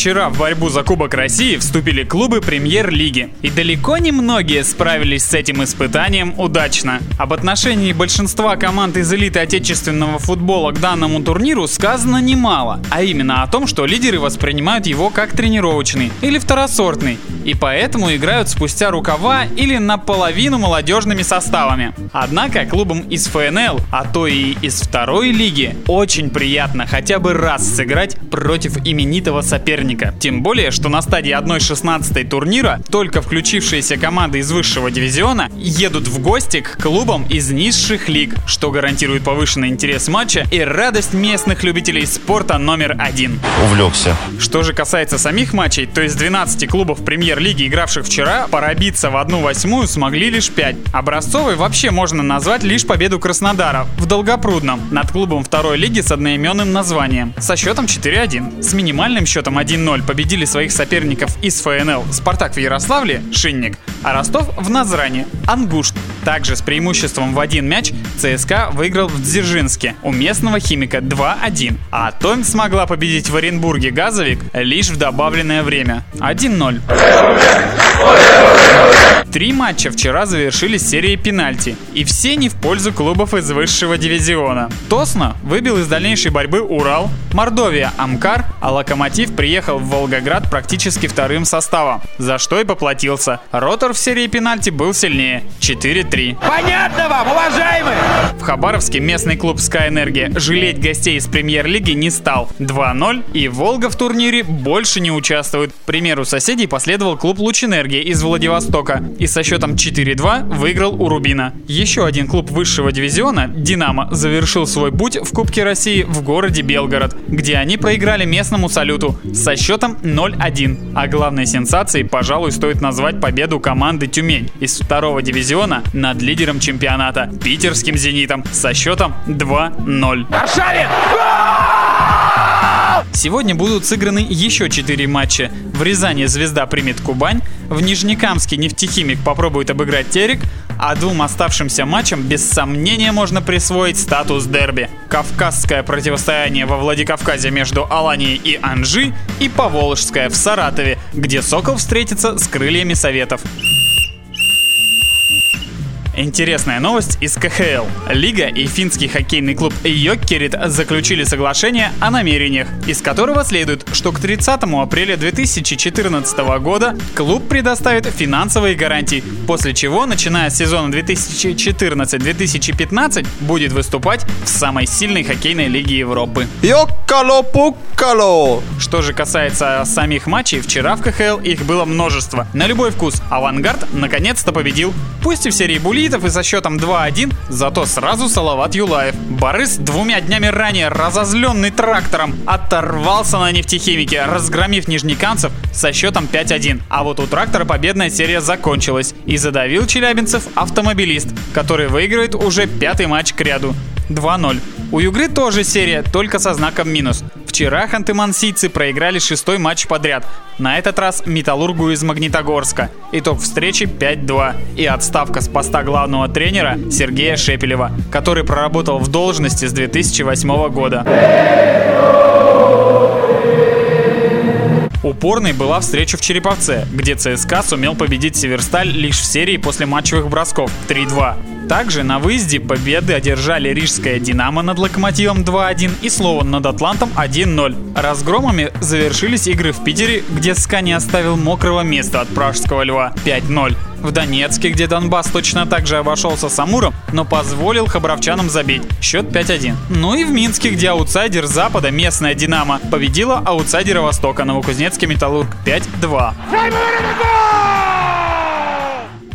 Вчера в борьбу за Кубок России вступили клубы премьер-лиги. И далеко не многие справились с этим испытанием удачно. Об отношении большинства команд из элиты отечественного футбола к данному турниру сказано немало. А именно о том, что лидеры воспринимают его как тренировочный или второсортный. И поэтому играют спустя рукава или наполовину молодежными составами. Однако клубам из ФНЛ, а то и из второй лиги, очень приятно хотя бы раз сыграть против именитого соперника. Тем более, что на стадии 1-16 турнира только включившиеся команды из высшего дивизиона едут в гости к клубам из низших лиг, что гарантирует повышенный интерес матча и радость местных любителей спорта номер один. увлекся. Что же касается самих матчей, то из 12 клубов премьер-лиги, игравших вчера, пробиться в одну восьмую смогли лишь 5. Образцовой вообще можно назвать лишь победу Краснодара в Долгопрудном над клубом второй лиги с одноименным названием со счетом 4-1. С минимальным счетом 1-0 победили своих соперников из ФНЛ Спартак в Ярославле, Шинник, а Ростов в Назране, Ангушт. Также с преимуществом в один мяч ЦСКА выиграл в Дзержинске у местного химика 2-1. А Томь смогла победить в Оренбурге Газовик лишь в добавленное время 1-0. Три матча вчера завершились серией пенальти, и все не в пользу клубов из высшего дивизиона. Тосно выбил из дальнейшей борьбы Урал, Мордовия Амкар, а Локомотив приехал в Волгоград практически вторым составом, за что и поплатился. Ротор в серии пенальти был сильнее 4-3. Понятно вам, уважаемые? В Хабаровске местный клуб Sky Энергия жалеть гостей из премьер-лиги не стал. 2-0, и Волга в турнире больше не участвует. К примеру соседей последовал клуб Луч Энергия из Владивостока и со счетом 4-2 выиграл у Рубина. Еще один клуб высшего дивизиона, Динамо, завершил свой путь в Кубке России в городе Белгород, где они проиграли местному салюту со счетом 0-1. А главной сенсацией, пожалуй, стоит назвать победу команды Тюмень из второго дивизиона над лидером чемпионата питерским «Зенитом» со счетом 2-0. Аршавин! Сегодня будут сыграны еще 4 матча. В Рязани «Звезда» примет Кубань, в Нижнекамске «Нефтехимик» попробует обыграть Терек, а двум оставшимся матчам без сомнения можно присвоить статус дерби. Кавказское противостояние во Владикавказе между Аланией и Анжи и Поволжское в Саратове, где Сокол встретится с крыльями Советов. Интересная новость из КХЛ. Лига и финский хоккейный клуб Йоккерит заключили соглашение о намерениях, из которого следует, что к 30 апреля 2014 года клуб предоставит финансовые гарантии, после чего, начиная с сезона 2014-2015, будет выступать в самой сильной хоккейной лиге Европы. Йоккало-пуккало! Что же касается самих матчей, вчера в КХЛ их было множество. На любой вкус. Авангард наконец-то победил. Пусть и в серии булитов и со счетом 2-1, зато сразу Салават Юлаев. Борис двумя днями ранее, разозленный трактором, оторвался на нефтехимике, разгромив нижнекамцев со счетом 5-1. А вот у трактора победная серия закончилась. И задавил челябинцев автомобилист, который выигрывает уже пятый матч к ряду. 2-0. У Югры тоже серия, только со знаком минус. Вчера ханты-мансийцы проиграли шестой матч подряд. На этот раз Металлургу из Магнитогорска. Итог встречи 5-2. И отставка с поста главного тренера Сергея Шепелева, который проработал в должности с 2008 года. Упорной была встреча в Череповце, где ЦСКА сумел победить Северсталь лишь в серии после матчевых бросков 3-2. Также на выезде победы одержали Рижская Динамо над Локомотивом 2-1 и Слован над Атлантом 1-0. Разгромами завершились игры в Питере, где СКА не оставил мокрого места от Пражского Льва 5-0. В Донецке, где Донбасс точно так же обошелся с Амуром, но позволил хабаровчанам забить. Счет 5-1. Ну и в Минске, где аутсайдер Запада, местная Динамо, победила аутсайдера Востока, Новокузнецкий Металлург 5-2.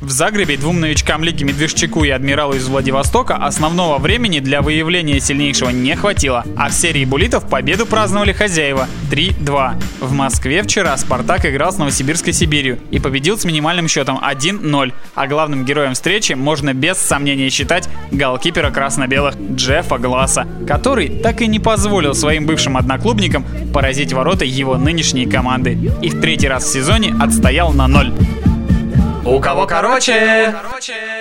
В Загребе двум новичкам лиги Медвежчаку и Адмиралу из Владивостока основного времени для выявления сильнейшего не хватило, а в серии буллитов победу праздновали хозяева 3-2. В Москве вчера Спартак играл с Новосибирской Сибирью и победил с минимальным счетом 1-0, а главным героем встречи можно без сомнения считать голкипера красно-белых Джеффа Гласса, который так и не позволил своим бывшим одноклубникам поразить ворота его нынешней команды и в третий раз в сезоне отстоял на ноль. У кого короче? короче.